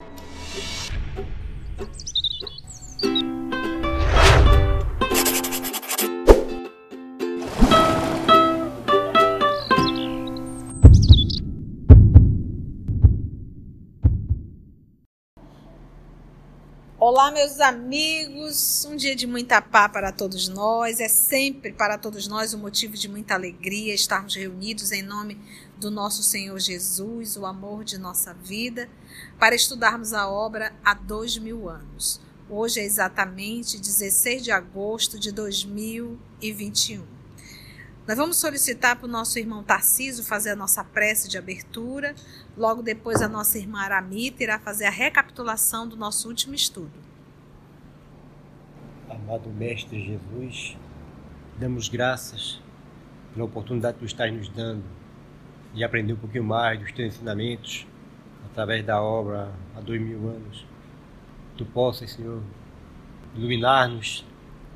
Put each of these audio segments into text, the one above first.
you Olá, meus amigos. Um dia de muita paz para todos nós. É sempre para todos nós um motivo de muita alegria estarmos reunidos em nome do nosso Senhor Jesus, o amor de nossa vida, para estudarmos a obra há dois mil anos. Hoje é exatamente 16 de agosto de 2021. Nós vamos solicitar para o nosso irmão Tarciso fazer a nossa prece de abertura. Logo depois, a nossa irmã Aramita irá fazer a recapitulação do nosso último estudo. Amado Mestre Jesus, damos graças pela oportunidade que tu estás nos dando de aprender um pouquinho mais dos teus ensinamentos através da obra há dois mil anos. Tu possas, Senhor, iluminar-nos,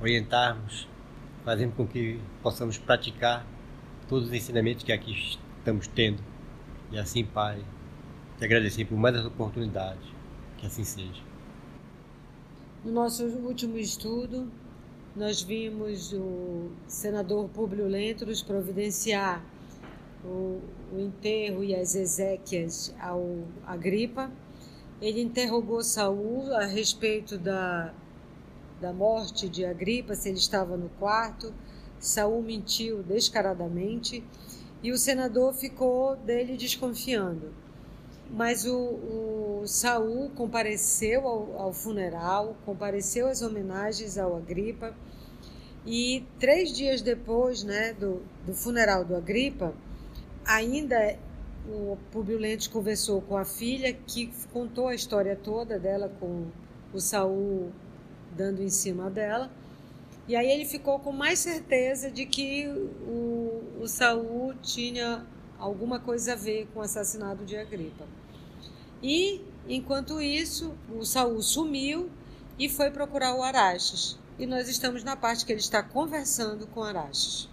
orientar-nos fazendo com que possamos praticar todos os ensinamentos que aqui estamos tendo. E assim, Pai, te agradecer por mais essa oportunidade. Que assim seja. No nosso último estudo, nós vimos o senador Públio Lentulus providenciar o, o enterro e as exéquias ao Agripa. Ele interrogou Saul a respeito da da morte de Agripa, se ele estava no quarto. Saul mentiu descaradamente e o senador ficou dele desconfiando. Mas o, o Saul compareceu ao, ao funeral, compareceu às homenagens ao Agripa e três dias depois, né, do, do funeral do Agripa, ainda o Publio Lentulus conversou com a filha que contou a história toda dela com o Saul dando em cima dela. E aí ele ficou com mais certeza de que o, o Saul tinha alguma coisa a ver com o assassinato de Agripa. E, enquanto isso, o Saul sumiu e foi procurar o Araxes. E nós estamos na parte que ele está conversando com Araxes.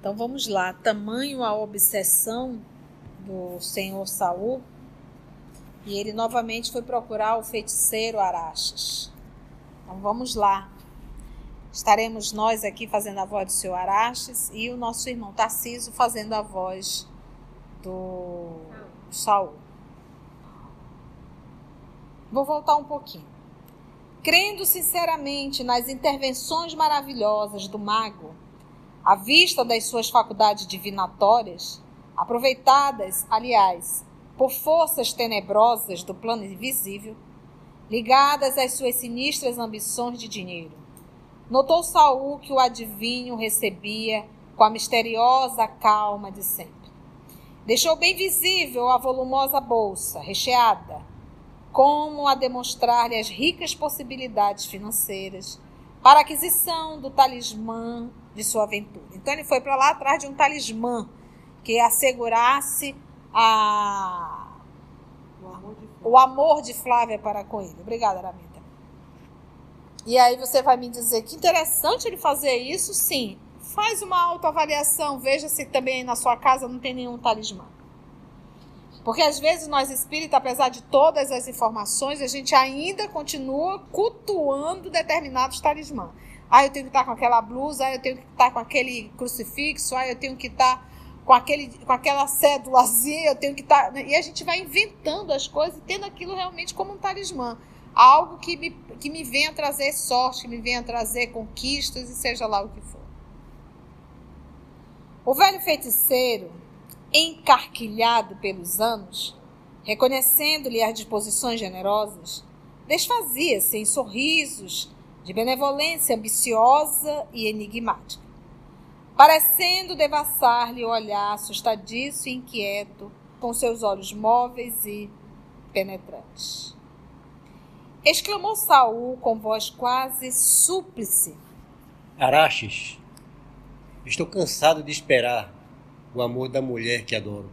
Então vamos lá. Tamanho a obsessão do senhor Saul e ele novamente foi procurar o feiticeiro Araxes. Então vamos lá. Estaremos nós aqui fazendo a voz do seu Araxes e o nosso irmão Tarciso fazendo a voz do Saul. Vou voltar um pouquinho. Crendo sinceramente nas intervenções maravilhosas do mago, à vista das suas faculdades divinatórias, aproveitadas, aliás, por forças tenebrosas do plano invisível, ligadas às suas sinistras ambições de dinheiro. Notou Saul que o adivinho recebia com a misteriosa calma de sempre. Deixou bem visível a volumosa bolsa, recheada, como a demonstrar-lhe as ricas possibilidades financeiras para aquisição do talismã de sua aventura. Então ele foi para lá atrás de um talismã que assegurasse a, o, amor o amor de Flávia para com ele. Obrigada, Aramita. E aí você vai me dizer que interessante ele fazer isso, sim. Faz uma autoavaliação, veja se também na sua casa não tem nenhum talismã. Porque às vezes nós espíritas, apesar de todas as informações, a gente ainda continua cultuando determinados talismãs. Ah, eu tenho que estar com aquela blusa, ah, eu tenho que estar com aquele crucifixo, ah, eu tenho que estar com, aquele, com aquela cédulazinha, eu tenho que estar. Tá, e a gente vai inventando as coisas e tendo aquilo realmente como um talismã. Algo que me, que me venha trazer sorte, que me venha trazer conquistas e seja lá o que for. O velho feiticeiro, encarquilhado pelos anos, reconhecendo-lhe as disposições generosas, desfazia-se em sorrisos de benevolência ambiciosa e enigmática parecendo devassar-lhe o olhar assustadiço e inquieto, com seus olhos móveis e penetrantes. Exclamou Saul com voz quase súplice. Araxes, estou cansado de esperar o amor da mulher que adoro.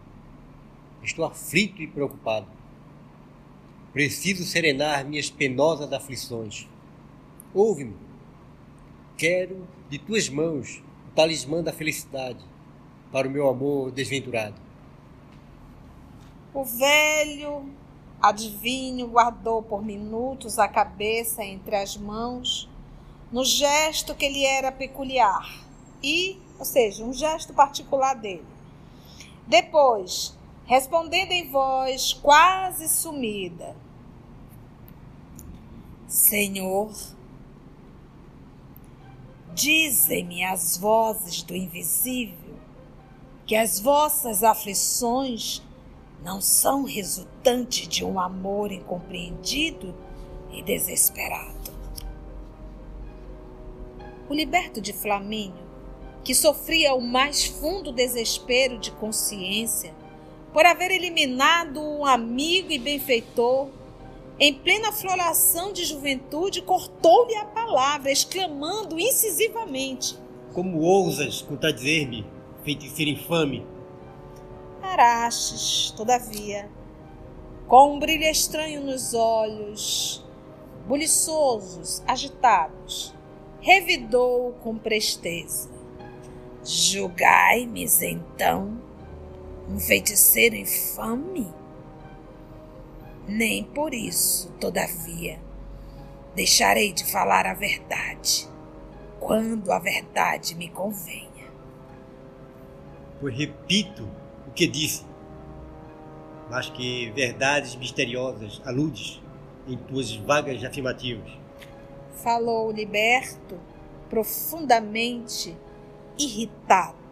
Estou aflito e preocupado. Preciso serenar minhas penosas aflições. Ouve-me. Quero de tuas mãos talismã da felicidade para o meu amor desventurado. O velho adivinho guardou por minutos a cabeça entre as mãos, no gesto que lhe era peculiar e, ou seja, um gesto particular dele. Depois, respondendo em voz quase sumida: Senhor, dizem-me as vozes do invisível que as vossas aflições não são resultante de um amor incompreendido e desesperado. O liberto de Flamínio, que sofria o mais fundo desespero de consciência por haver eliminado um amigo e benfeitor, em plena floração de juventude, cortou-lhe a palavra, exclamando incisivamente: Como ousas contradizer-me, feiticeiro infame? Araches, todavia, com um brilho estranho nos olhos, buliçosos, agitados, revidou com presteza: Julgai-me, então, um feiticeiro infame? Nem por isso, todavia, deixarei de falar a verdade, quando a verdade me convenha. Pois repito o que disse, mas que verdades misteriosas aludes em tuas vagas afirmativas. Falou liberto, profundamente irritado.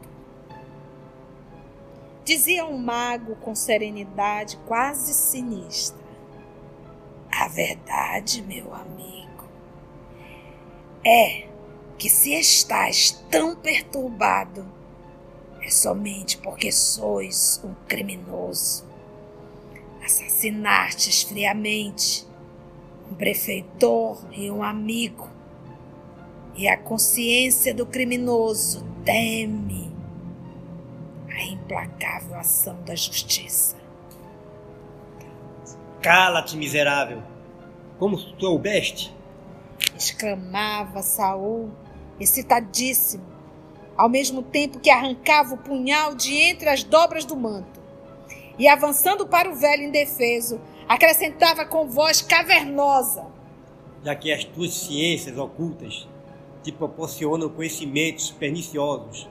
Dizia um mago com serenidade quase sinistra. A verdade, meu amigo, é que se estás tão perturbado, é somente porque sois um criminoso. Assassinastes friamente um prefeitor e um amigo, e a consciência do criminoso teme a implacável ação da justiça. Cala-te, miserável! Como soubeste? exclamava Saul, excitadíssimo, ao mesmo tempo que arrancava o punhal de entre as dobras do manto. E avançando para o velho indefeso, acrescentava com voz cavernosa: Já que as tuas ciências ocultas te proporcionam conhecimentos perniciosos,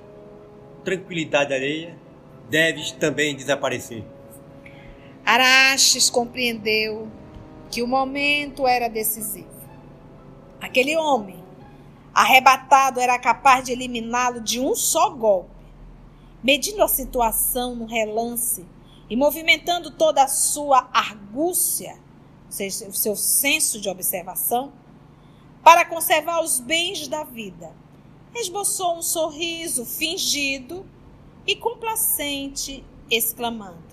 tranquilidade alheia, deves também desaparecer. Araches compreendeu que o momento era decisivo. Aquele homem, arrebatado, era capaz de eliminá-lo de um só golpe. Medindo a situação no relance e movimentando toda a sua argúcia, ou seja, o seu senso de observação, para conservar os bens da vida, esboçou um sorriso fingido e complacente, exclamando: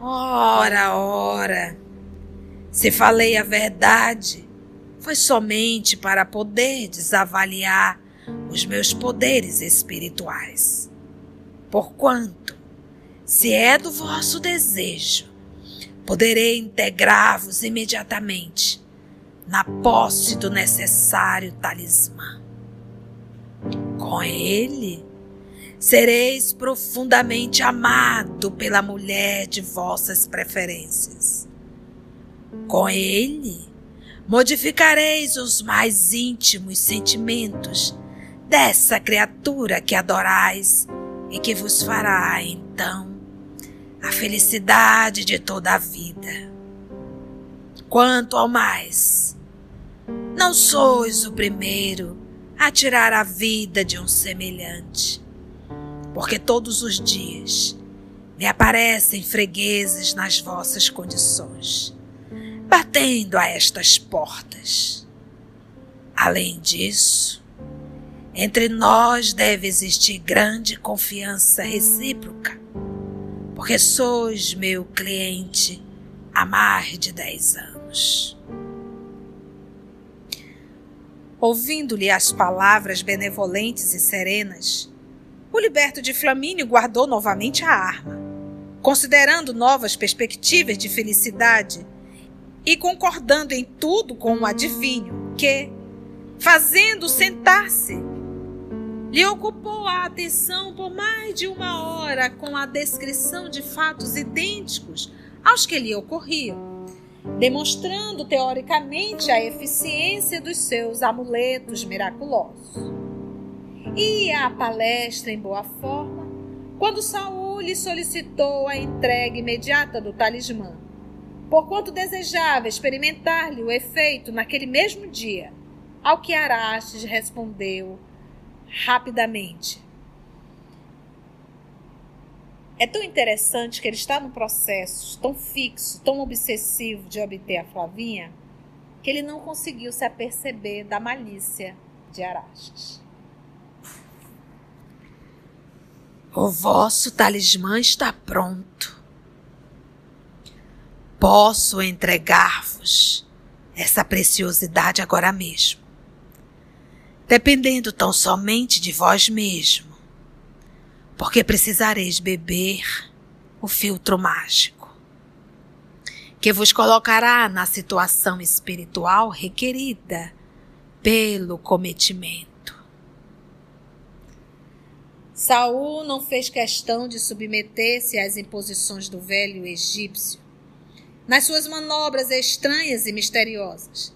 Ora, ora, se falei a verdade, foi somente para poder desavaliar os meus poderes espirituais. Porquanto, se é do vosso desejo, poderei integrar-vos imediatamente na posse do necessário talismã. Com ele, sereis profundamente amado pela mulher de vossas preferências. Com ele, modificareis os mais íntimos sentimentos dessa criatura que adorais e que vos fará, então, a felicidade de toda a vida. Quanto ao mais, não sois o primeiro a tirar a vida de um semelhante porque todos os dias me aparecem fregueses nas vossas condições, batendo a estas portas. Além disso, entre nós deve existir grande confiança recíproca, porque sois meu cliente há mais de dez anos. Ouvindo-lhe as palavras benevolentes e serenas, o liberto de Flamínio guardou novamente a arma, considerando novas perspectivas de felicidade e concordando em tudo com o adivinho que, fazendo sentar-se, lhe ocupou a atenção por mais de uma hora com a descrição de fatos idênticos aos que lhe ocorriam, demonstrando teoricamente a eficiência dos seus amuletos miraculosos. Ia à palestra em boa forma quando Saul lhe solicitou a entrega imediata do talismã, porquanto desejava experimentar-lhe o efeito naquele mesmo dia, ao que Arastes respondeu rapidamente. É tão interessante que ele está num processo tão fixo, tão obsessivo de obter a Flavinha, que ele não conseguiu se aperceber da malícia de Arastes. O vosso talismã está pronto. Posso entregar-vos essa preciosidade agora mesmo dependendo tão somente de vós mesmo, porque precisareis beber o filtro mágico, que vos colocará na situação espiritual requerida pelo cometimento. Saul não fez questão de submeter-se às imposições do velho egípcio, nas suas manobras estranhas e misteriosas,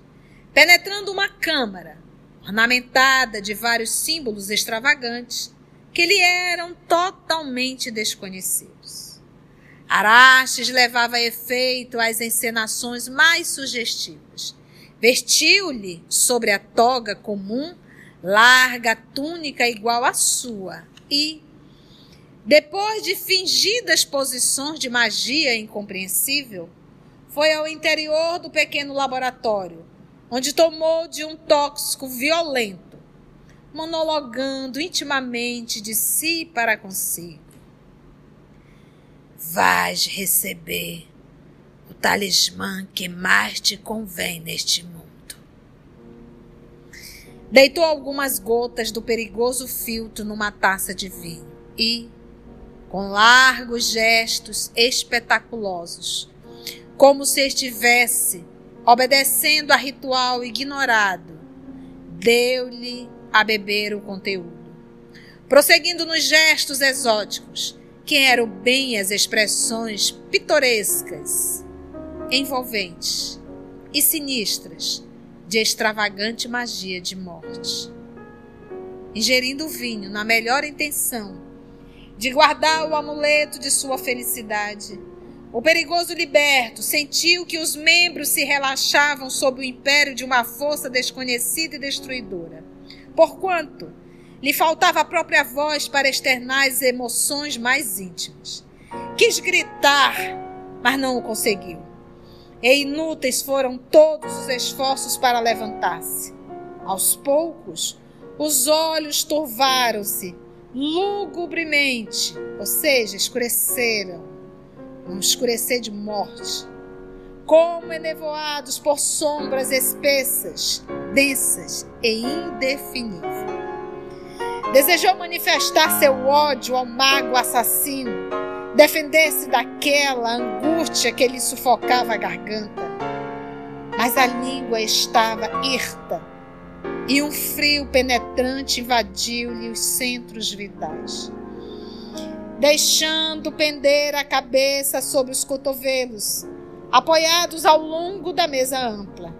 penetrando uma câmara ornamentada de vários símbolos extravagantes que lhe eram totalmente desconhecidos. Arastes levava a efeito as encenações mais sugestivas. Vestiu-lhe sobre a toga comum larga túnica igual à sua e, depois de fingidas posições de magia incompreensível, foi ao interior do pequeno laboratório onde tomou de um tóxico violento, monologando intimamente de si para consigo. Vais receber o talismã que mais te convém neste mundo. Deitou algumas gotas do perigoso filtro numa taça de vinho e, com largos gestos espetaculosos, como se estivesse obedecendo a ritual ignorado, deu-lhe a beber o conteúdo. Prosseguindo nos gestos exóticos, que eram bem as expressões pitorescas, envolventes e sinistras de extravagante magia de morte. Ingerindo o vinho na melhor intenção de guardar o amuleto de sua felicidade, o perigoso liberto sentiu que os membros se relaxavam sob o império de uma força desconhecida e destruidora. Porquanto lhe faltava a própria voz para externar as emoções mais íntimas. Quis gritar, mas não o conseguiu. E inúteis foram todos os esforços para levantar-se. Aos poucos, os olhos turvaram-se lugubremente, ou seja, escureceram um escurecer de morte, como enevoados por sombras espessas, densas e indefiníveis. Desejou manifestar seu ódio ao mago assassino, defender-se daquela angústia que lhe sufocava a garganta. Mas a língua estava hirta e um frio penetrante invadiu-lhe os centros vitais deixando pender a cabeça sobre os cotovelos, apoiados ao longo da mesa ampla.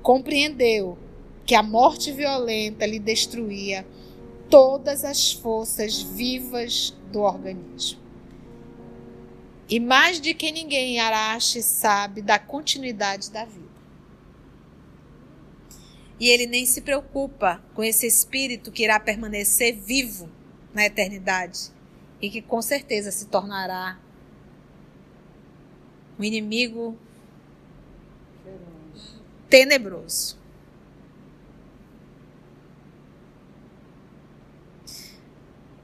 Compreendeu que a morte violenta lhe destruía todas as forças vivas do organismo. E mais de que ninguém Arache sabe da continuidade da vida. E ele nem se preocupa com esse espírito que irá permanecer vivo na eternidade e que com certeza se tornará um inimigo tenebroso.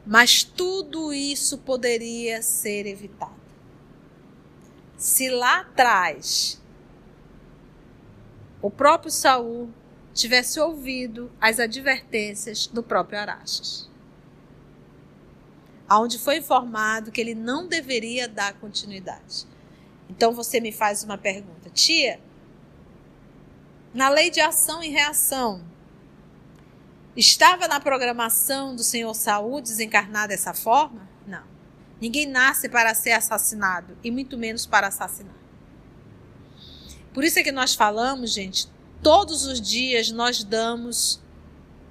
Mas tudo isso poderia ser evitado. Se lá atrás o próprio Saul tivesse ouvido as advertências do próprio Araxes onde foi informado que ele não deveria dar continuidade. Então você me faz uma pergunta, tia, na lei de ação e reação, Estava na programação do Senhor Saul desencarnar dessa forma? Ninguém nasce para ser assassinado e muito menos para assassinar. Por isso é que nós falamos, gente, todos os dias nós damos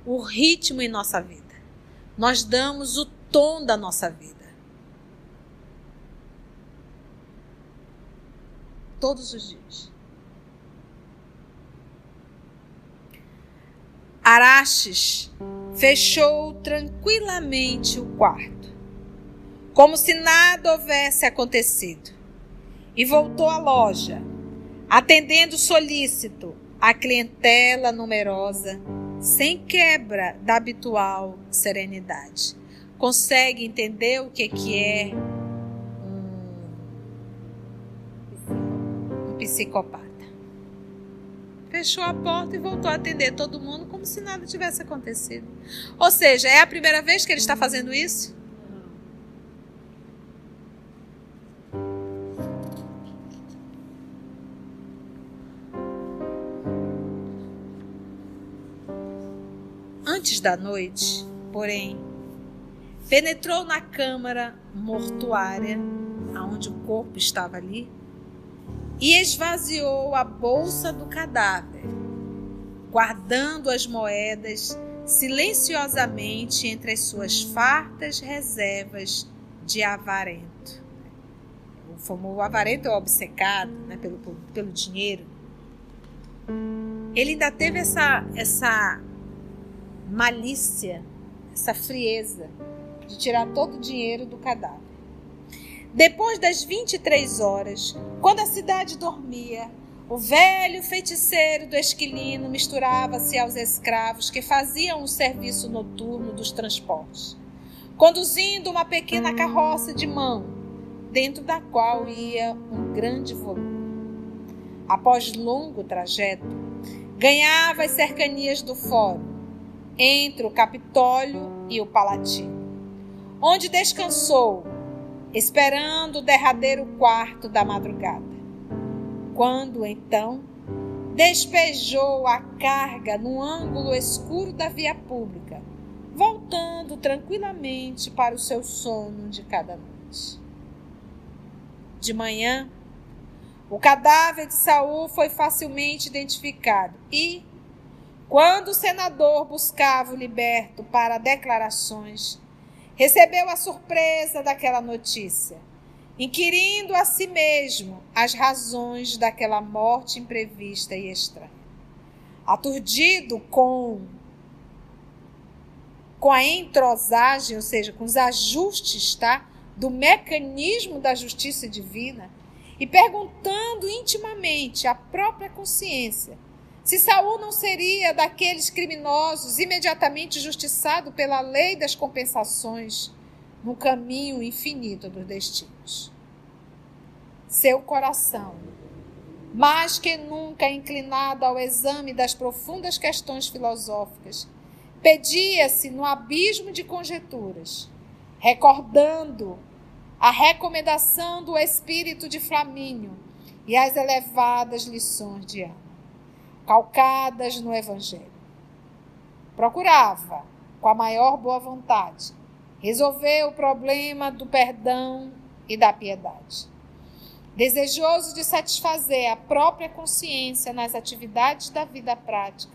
o ritmo em nossa vida. Nós damos o tom da nossa vida. Todos os dias. Araches fechou tranquilamente o quarto, como se nada houvesse acontecido, e voltou à loja, atendendo solícito a clientela numerosa, sem quebra da habitual serenidade. Consegue entender o que, que é um, um psicopata? Fechou a porta e voltou a atender todo mundo como se nada tivesse acontecido. Ou seja, é a primeira vez que ele está fazendo isso? Da noite, porém, penetrou na câmara mortuária, aonde o corpo estava ali, e esvaziou a bolsa do cadáver, guardando as moedas silenciosamente entre as suas fartas reservas de avarento. O avarento é obcecado né, pelo, pelo dinheiro. Ele ainda teve essa, essa malícia, essa frieza de tirar todo o dinheiro do cadáver. Depois das 23 horas, quando a cidade dormia, o velho feiticeiro do esquilino misturava-se aos escravos que faziam o serviço noturno dos transportes, conduzindo uma pequena carroça de mão, dentro da qual ia um grande volume. Após longo trajeto, ganhava as cercanias do fórum, entre o Capitólio e o Palatino, onde descansou, esperando o derradeiro quarto da madrugada. Quando então despejou a carga no ângulo escuro da via pública, voltando tranquilamente para o seu sono de cada noite. De manhã, o cadáver de Saul foi facilmente identificado e, quando o senador buscava o liberto para declarações, recebeu a surpresa daquela notícia, inquirindo a si mesmo as razões daquela morte imprevista e estranha. Aturdido com com a entrosagem, ou seja, com os ajustes, tá, do mecanismo da justiça divina, e perguntando intimamente à própria consciência se Saul não seria daqueles criminosos imediatamente justiçado pela lei das compensações no caminho infinito dos destinos. Seu coração, mais que nunca inclinado ao exame das profundas questões filosóficas, pedia-se no abismo de conjecturas, recordando a recomendação do espírito de Flamínio e as elevadas lições de Ana calcadas no Evangelho. Procurava, com a maior boa vontade, resolver o problema do perdão e da piedade. Desejoso de satisfazer a própria consciência nas atividades da vida prática,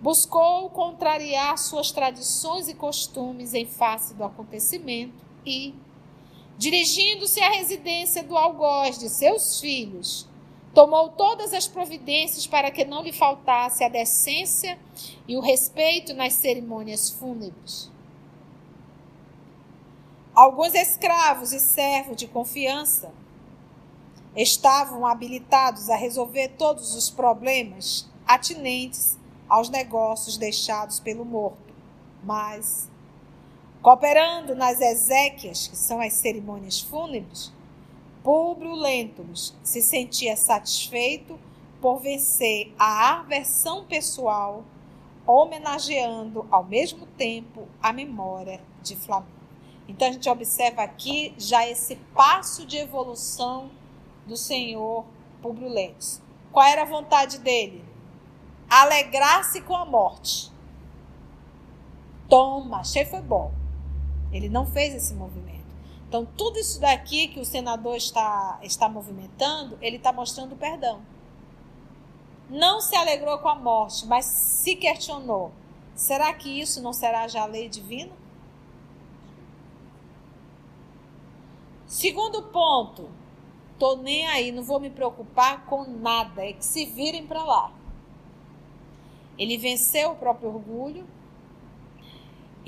buscou contrariar suas tradições e costumes em face do acontecimento e, dirigindo-se à residência do algoz de seus filhos, tomou todas as providências para que não lhe faltasse a decência e o respeito nas cerimônias fúnebres. Alguns escravos e servos de confiança estavam habilitados a resolver todos os problemas atinentes aos negócios deixados pelo morto, mas, cooperando nas exéquias, que são as cerimônias fúnebres, Públio Lentulus se sentia satisfeito por vencer a aversão pessoal, homenageando ao mesmo tempo a memória de Flamengo. Então a gente observa aqui já esse passo de evolução do Senhor Públio Lentulus. Qual era a vontade dele? Alegrar-se com a morte. Toma, achei foi bom. Ele não fez esse movimento. Então, tudo isso daqui que o senador está, está movimentando, ele está mostrando perdão. Não se alegrou com a morte, mas se questionou: será que isso não será já lei divina? Segundo ponto, tô nem aí, não vou me preocupar com nada, é que se virem para lá. Ele venceu o próprio orgulho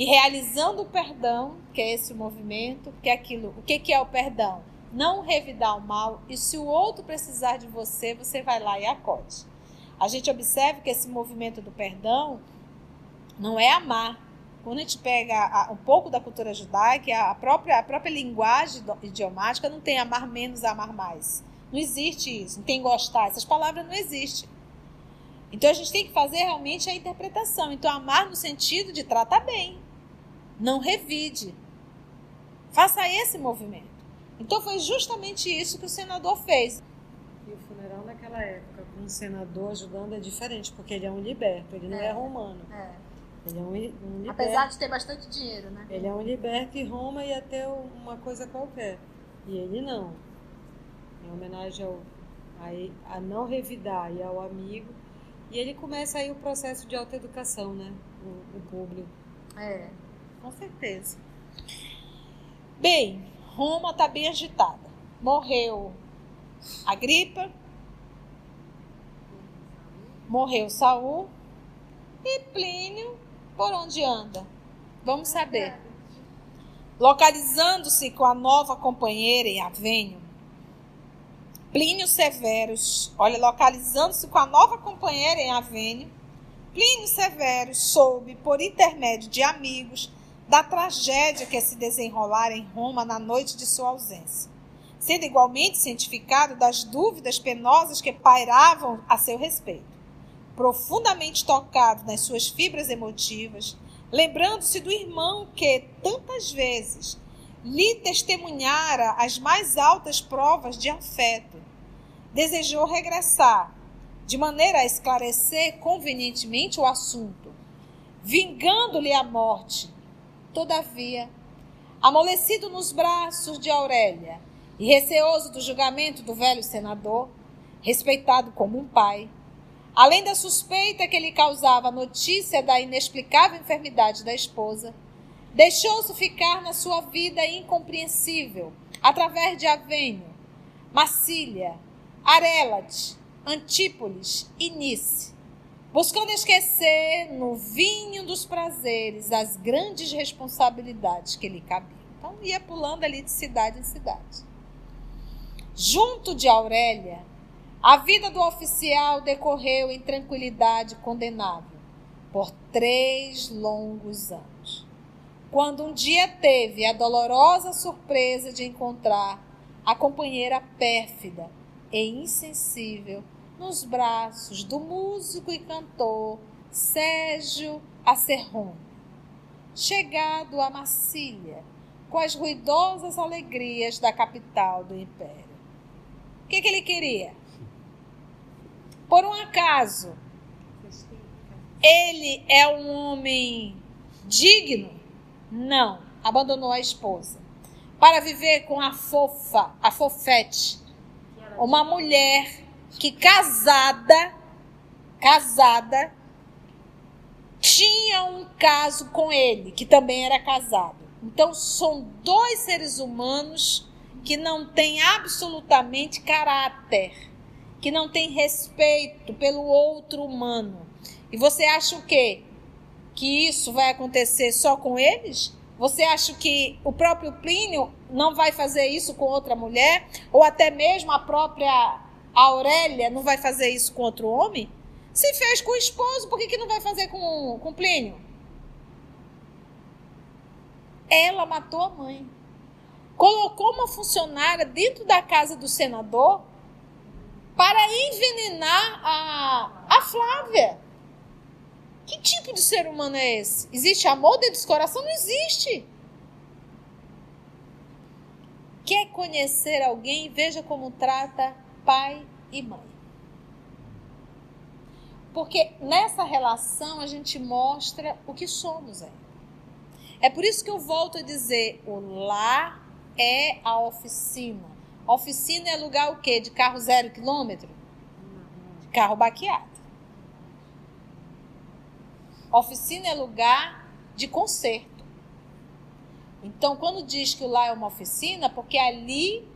e realizando o perdão, que é esse movimento, que é aquilo, o que, que é o perdão? Não revidar o mal e se o outro precisar de você, você vai lá e acode. A gente observa que esse movimento do perdão não é amar, quando a gente pega um pouco da cultura judaica, a própria, a própria linguagem idiomática não tem amar menos, amar mais. Não existe isso, não tem gostar. Essas palavras não existem. Então a gente tem que fazer realmente a interpretação. Então, amar no sentido de tratar bem. Não revide. Faça esse movimento. Então foi justamente isso que o senador fez. E o funeral naquela época, com um senador ajudando, é diferente, porque ele é um liberto, ele não é, é romano. É. Ele é um, um liberto. Apesar de ter bastante dinheiro, né? Ele é um liberto e Roma ia ter uma coisa qualquer. E ele não. Em homenagem ao, a, a não revidar e ao amigo. E ele começa aí o processo de autoeducação, né? O, o público. É, com certeza. Bem, Roma está bem agitada. Morreu a gripe. Morreu Saul. E Plínio por onde anda? Vamos saber. Localizando-se com a nova companheira em Avenho, Plínio Severus, olha, localizando-se com a nova companheira em Avenho, Plínio Severus soube, por intermédio de amigos, da tragédia que se desenrolara em Roma na noite de sua ausência, sendo igualmente cientificado das dúvidas penosas que pairavam a seu respeito profundamente tocado nas suas fibras emotivas, lembrando-se do irmão que, tantas vezes, lhe testemunhara as mais altas provas de afeto, desejou regressar, de maneira a esclarecer convenientemente o assunto, vingando-lhe a morte. Todavia, amolecido nos braços de Aurélia e receoso do julgamento do velho senador, respeitado como um pai, Além da suspeita que lhe causava a notícia da inexplicável enfermidade da esposa, deixou-se ficar na sua vida incompreensível, através de Avenho, Massília, Arelate, Antípolis e Nice, buscando esquecer no vinho dos prazeres as grandes responsabilidades que lhe cabiam. Então ia pulando ali de cidade em cidade. Junto de Aurélia, a vida do oficial decorreu em tranquilidade condenável por três longos anos. Quando um dia teve a dolorosa surpresa de encontrar a companheira pérfida e insensível nos braços do músico e cantor Sérgio Acerrone, chegado a Massília com as ruidosas alegrias da capital do império. O que, que ele queria? Por um acaso, ele é um homem digno? Não, abandonou a esposa para viver com a fofa, a fofete, uma mulher que casada, casada, tinha um caso com ele, que também era casado. Então são dois seres humanos que não têm absolutamente caráter que não tem respeito pelo outro humano. E você acha o quê? Que isso vai acontecer só com eles? Você acha que o próprio Plínio não vai fazer isso com outra mulher? Ou até mesmo a própria Aurélia não vai fazer isso com outro homem? Se fez com o esposo, por que, que não vai fazer com, com Plínio? Ela matou a mãe. Colocou uma funcionária dentro da casa do senador para envenenar a, a Flávia. Que tipo de ser humano é esse? Existe amor dentro desse coração? Não existe. Quer conhecer alguém? Veja como trata pai e mãe. Porque nessa relação a gente mostra o que somos aí. É por isso que eu volto a dizer: o lar é a oficina. Oficina é lugar o quê? De carro zero quilômetro? De carro baqueado. Oficina é lugar de conserto. Então, quando diz que o lar é uma oficina, porque ali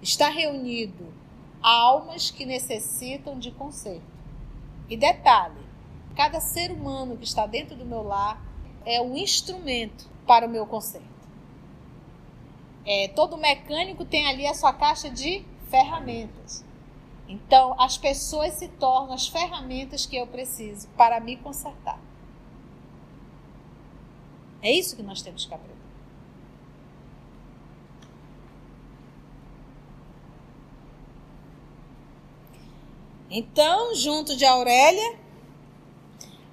está reunido almas que necessitam de conserto. E detalhe: cada ser humano que está dentro do meu lar é um instrumento para o meu conserto. É, todo mecânico tem ali a sua caixa de ferramentas. Então, as pessoas se tornam as ferramentas que eu preciso para me consertar. É isso que nós temos que aprender. Então, junto de Aurélia,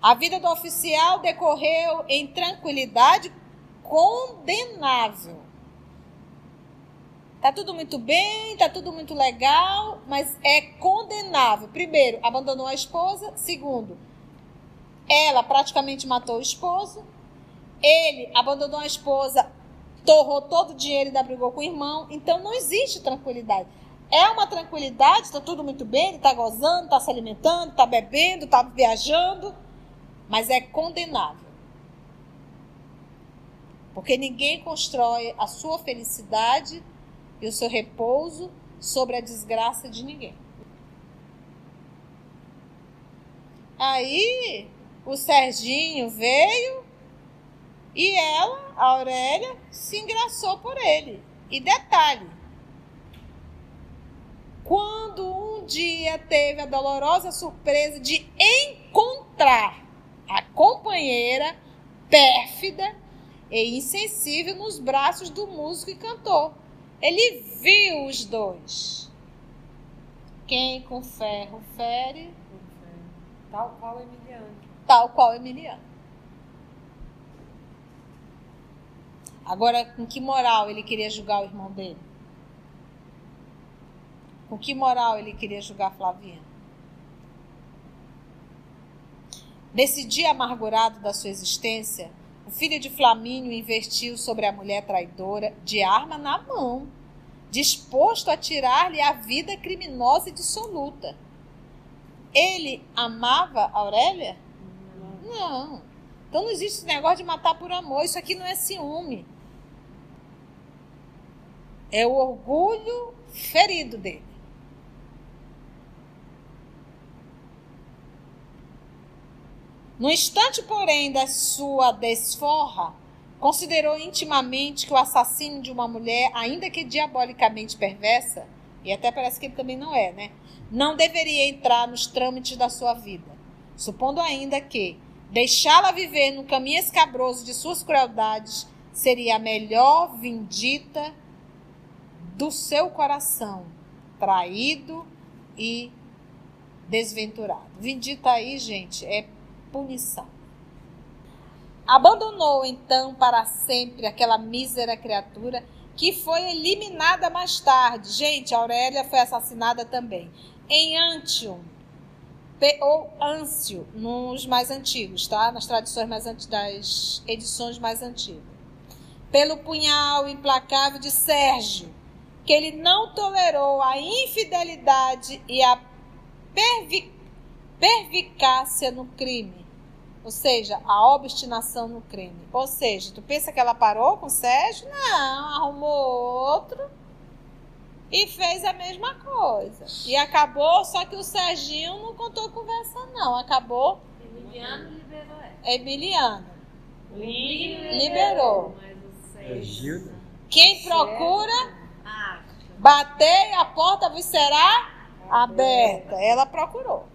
a vida do oficial decorreu em tranquilidade condenável. Tá tudo muito bem, tá tudo muito legal, mas é condenável. Primeiro, abandonou a esposa. Segundo, ela praticamente matou o esposo. Ele abandonou a esposa, torrou todo o dinheiro e ainda brigou com o irmão. Então não existe tranquilidade. É uma tranquilidade, está tudo muito bem, está gozando, está se alimentando, está bebendo, está viajando, mas é condenável. Porque ninguém constrói a sua felicidade e o seu repouso sobre a desgraça de ninguém. Aí o Serginho veio e ela, a Aurélia, se engraçou por ele. E detalhe, quando um dia teve a dolorosa surpresa de encontrar a companheira pérfida e insensível nos braços do músico e cantor. Ele viu os dois. Quem com ferro fere, tal qual Emiliano. Tal qual Emiliano. Agora, com que moral ele queria julgar o irmão dele? Com que moral ele queria julgar Flaviano? Nesse dia amargurado da sua existência, o filho de Flamínio investiu sobre a mulher traidora de arma na mão, disposto a tirar-lhe a vida criminosa e dissoluta. Ele amava Aurélia? Não. Então não existe esse negócio de matar por amor. Isso aqui não é ciúme. É o orgulho ferido dele. No instante, porém, da sua desforra, considerou intimamente que o assassino de uma mulher, ainda que diabolicamente perversa, e até parece que ele também não é, né? Não deveria entrar nos trâmites da sua vida, supondo ainda que deixá-la viver no caminho escabroso de suas crueldades seria a melhor vindita do seu coração, traído e desventurado. Vindita aí, gente, é punição. Abandonou então para sempre aquela mísera criatura que foi eliminada mais tarde. Gente, Aurélia foi assassinada também. Em Antium, ou Ancio, nos mais antigos, tá? Nas tradições mais das edições mais antigas. Pelo punhal implacável de Sérgio, que ele não tolerou a infidelidade e a pervi pervicácia no crime, ou seja, a obstinação no crime. Ou seja, tu pensa que ela parou com o Sérgio? Não, arrumou outro e fez a mesma coisa. E acabou, só que o Serginho não contou conversa, não. Acabou. Emiliano liberou ela. Emiliano. liberou. liberou. É Gilda? Quem procura, bater a porta será aberta. Ela procurou.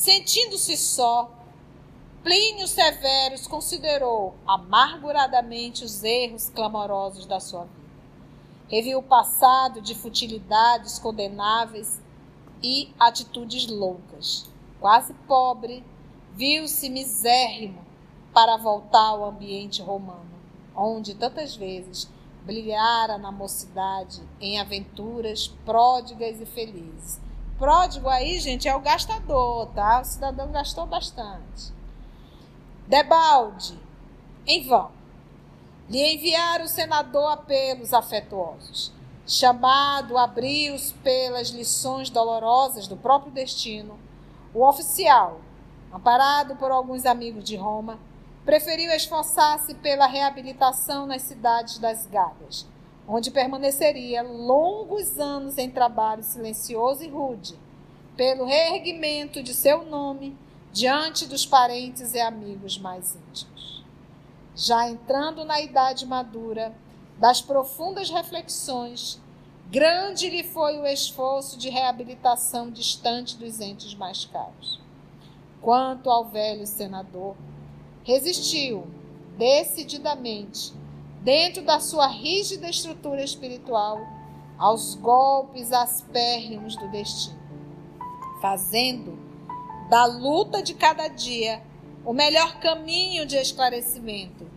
Sentindo-se só, Plínio Severus considerou amarguradamente os erros clamorosos da sua vida. Reviu o passado de futilidades condenáveis e atitudes loucas. Quase pobre, viu-se misérrimo para voltar ao ambiente romano, onde tantas vezes brilhara na mocidade em aventuras pródigas e felizes pródigo aí, gente, é o gastador, tá? O cidadão gastou bastante. Debalde, Em vão. Lhe enviaram o senador apelos afetuosos. Chamado a pelas lições dolorosas do próprio destino, o oficial, amparado por alguns amigos de Roma, preferiu esforçar-se pela reabilitação nas cidades das Gálias, onde permaneceria longos anos em trabalho silencioso e rude, pelo reerguimento de seu nome diante dos parentes e amigos mais íntimos. Já entrando na idade madura, das profundas reflexões, grande lhe foi o esforço de reabilitação distante dos entes mais caros. Quanto ao velho senador, resistiu decididamente, dentro da sua rígida estrutura espiritual, aos golpes aspérrimos do destino, fazendo da luta de cada dia o melhor caminho de esclarecimento.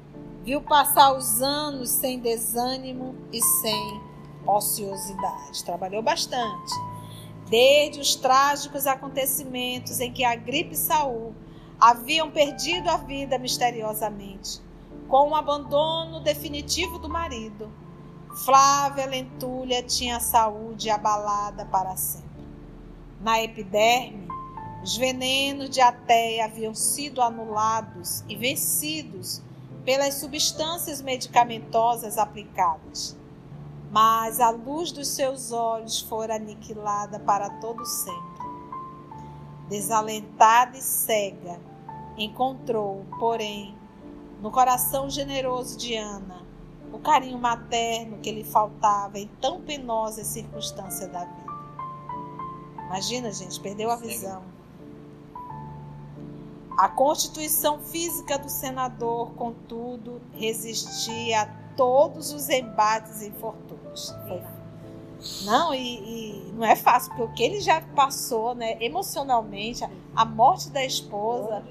Viu passar os anos sem desânimo e sem ociosidade. Trabalhou bastante. Desde os trágicos acontecimentos em que a gripe Saul haviam perdido a vida misteriosamente, com o abandono definitivo do marido. Flávia Lentulha tinha a saúde abalada para sempre. Na epiderme, os venenos de ateia haviam sido anulados e vencidos pelas substâncias medicamentosas aplicadas. Mas a luz dos seus olhos fora aniquilada para todo sempre. Desalentada e cega, encontrou, porém, no coração generoso de Ana, o carinho materno que lhe faltava em tão penosa circunstância da vida. Imagina, gente, perdeu a visão. A constituição física do senador, contudo, resistia a todos os embates e infortúnios. Não, e, e, não é fácil, porque o que ele já passou, né, emocionalmente, a morte da esposa.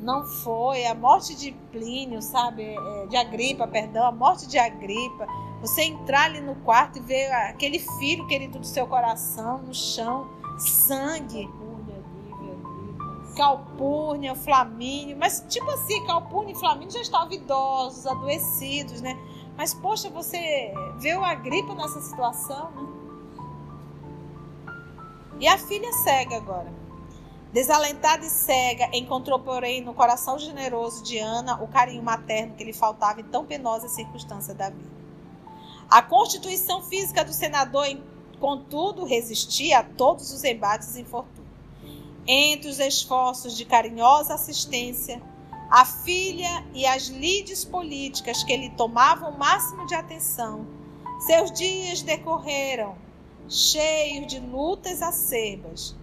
Não foi, a morte de Plínio, sabe? É, de Agripa, perdão, a morte de Agripa. Você entrar ali no quarto e ver aquele filho querido do seu coração no chão, sangue. Calpurnia, Flamínio, mas tipo assim, Calpurnia e Flamínio já estavam idosos, adoecidos, né? Mas, poxa, você vê a gripe nessa situação, né? E a filha cega agora. Desalentada e cega, encontrou, porém, no coração generoso de Ana o carinho materno que lhe faltava em tão penosa circunstância da vida. A constituição física do senador, contudo, resistia a todos os embates e infortúnios. Entre os esforços de carinhosa assistência, a filha e as lides políticas que lhe tomavam o máximo de atenção. Seus dias decorreram cheios de lutas acerbas,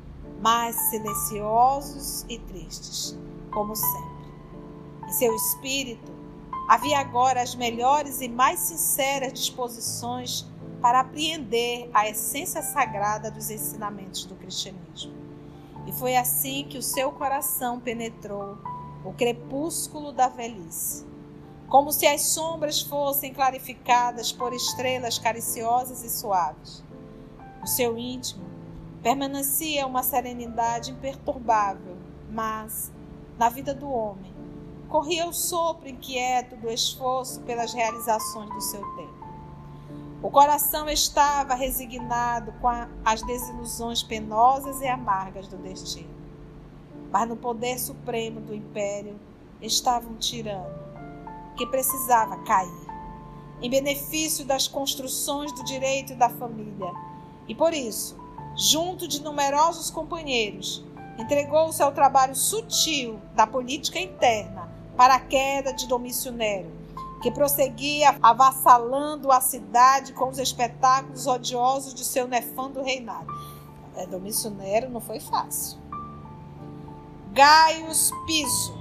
mas silenciosos e tristes, como sempre. Em seu espírito havia agora as melhores e mais sinceras disposições para apreender a essência sagrada dos ensinamentos do cristianismo. E foi assim que o seu coração penetrou o crepúsculo da velhice, como se as sombras fossem clarificadas por estrelas cariciosas e suaves. No seu íntimo permanecia uma serenidade imperturbável, mas, na vida do homem, corria o sopro inquieto do esforço pelas realizações do seu tempo. O coração estava resignado com as desilusões penosas e amargas do destino mas no poder supremo do império estava um tirano que precisava cair em benefício das construções do direito e da família. E por isso, junto de numerosos companheiros, entregou-se ao trabalho sutil da política interna para a queda de Domício Nero, que prosseguia avassalando a cidade com os espetáculos odiosos de seu nefando reinado. É, Domício Nero não foi fácil. Gaius Piso.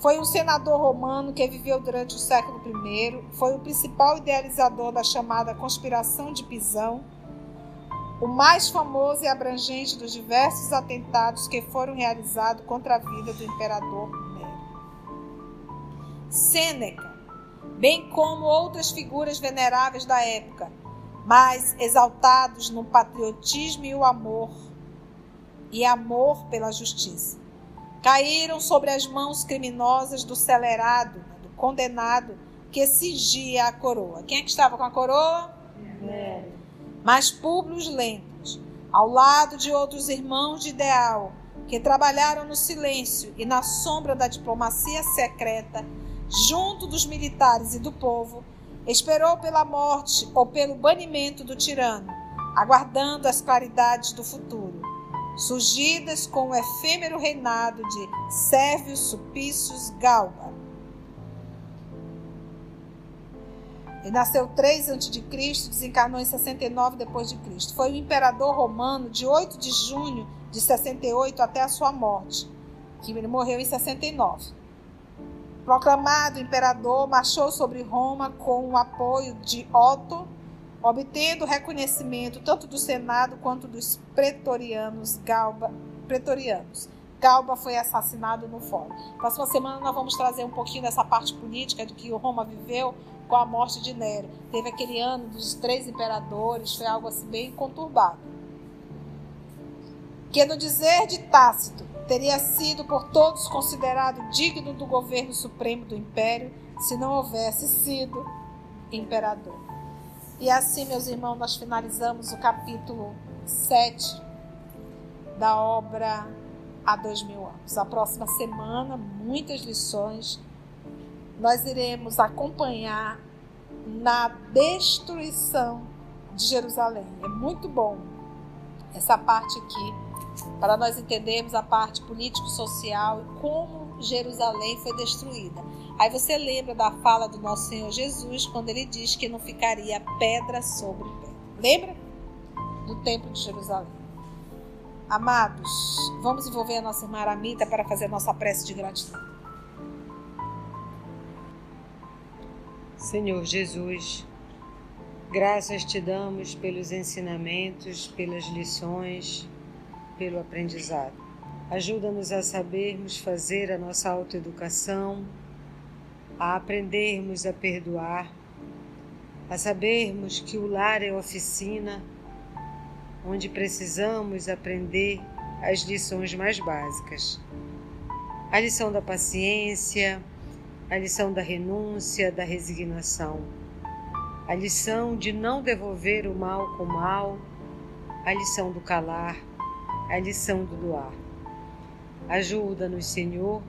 Foi um senador romano que viveu durante o século I, foi o principal idealizador da chamada conspiração de Pisão, o mais famoso e abrangente dos diversos atentados que foram realizados contra a vida do imperador Nero. Sêneca, bem como outras figuras veneráveis da época, mas exaltados no patriotismo e o amor, e amor pela justiça. caíram sobre as mãos criminosas do celerado, do condenado, que cingia a coroa. Quem é que estava com a coroa? É. Mas Públio Lentos, ao lado de outros irmãos de ideal, que trabalharam no silêncio e na sombra da diplomacia secreta, junto dos militares e do povo, esperou pela morte ou pelo banimento do tirano, aguardando as claridades do futuro, surgidas com o efêmero reinado de Sérvio Supícios Galba. Ele nasceu 3 a.C., desencarnou em 69 d.C. Foi o imperador romano de 8 de junho de 68 até a sua morte, que ele morreu em 69. Proclamado imperador, marchou sobre Roma com o apoio de Otto, obtendo reconhecimento tanto do Senado quanto dos pretorianos Galba. Pretorianos. Galba foi assassinado no fórum. Próxima semana nós vamos trazer um pouquinho dessa parte política de que Roma viveu com a morte de Nero. Teve aquele ano dos três imperadores, foi algo assim bem conturbado. Que no dizer de Tácito, teria sido por todos considerado digno do governo supremo do império se não houvesse sido imperador. E assim, meus irmãos, nós finalizamos o capítulo 7 da obra Há Dois Mil Anos. A próxima semana, muitas lições, nós iremos acompanhar na destruição de Jerusalém. É muito bom essa parte aqui para nós entendermos a parte político-social e como Jerusalém foi destruída. Aí você lembra da fala do nosso Senhor Jesus quando ele diz que não ficaria pedra sobre pedra. Lembra? Do Templo de Jerusalém. Amados, vamos envolver a nossa irmã Aramita para fazer a nossa prece de gratidão. Senhor Jesus, graças te damos pelos ensinamentos, pelas lições pelo aprendizado. Ajuda-nos a sabermos fazer a nossa autoeducação, a aprendermos a perdoar, a sabermos que o lar é oficina onde precisamos aprender as lições mais básicas. A lição da paciência, a lição da renúncia, da resignação, a lição de não devolver o mal com o mal, a lição do calar, a lição do doar. Ajuda-nos, Senhor,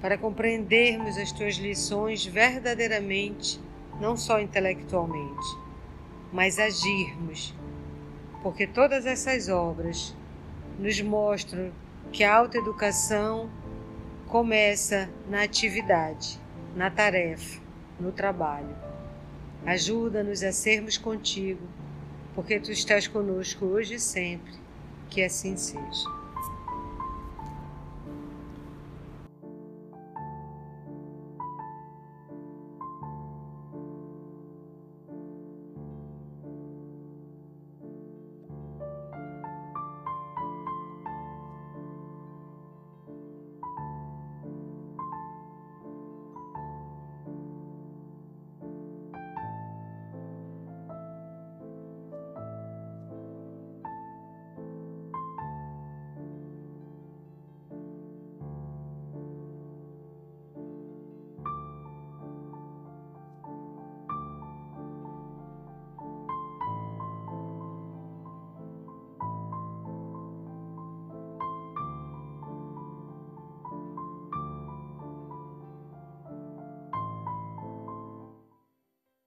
para compreendermos as tuas lições verdadeiramente, não só intelectualmente, mas agirmos, porque todas essas obras nos mostram que a autoeducação começa na atividade, na tarefa, no trabalho. Ajuda-nos a sermos contigo, porque tu estás conosco hoje e sempre que assim seja.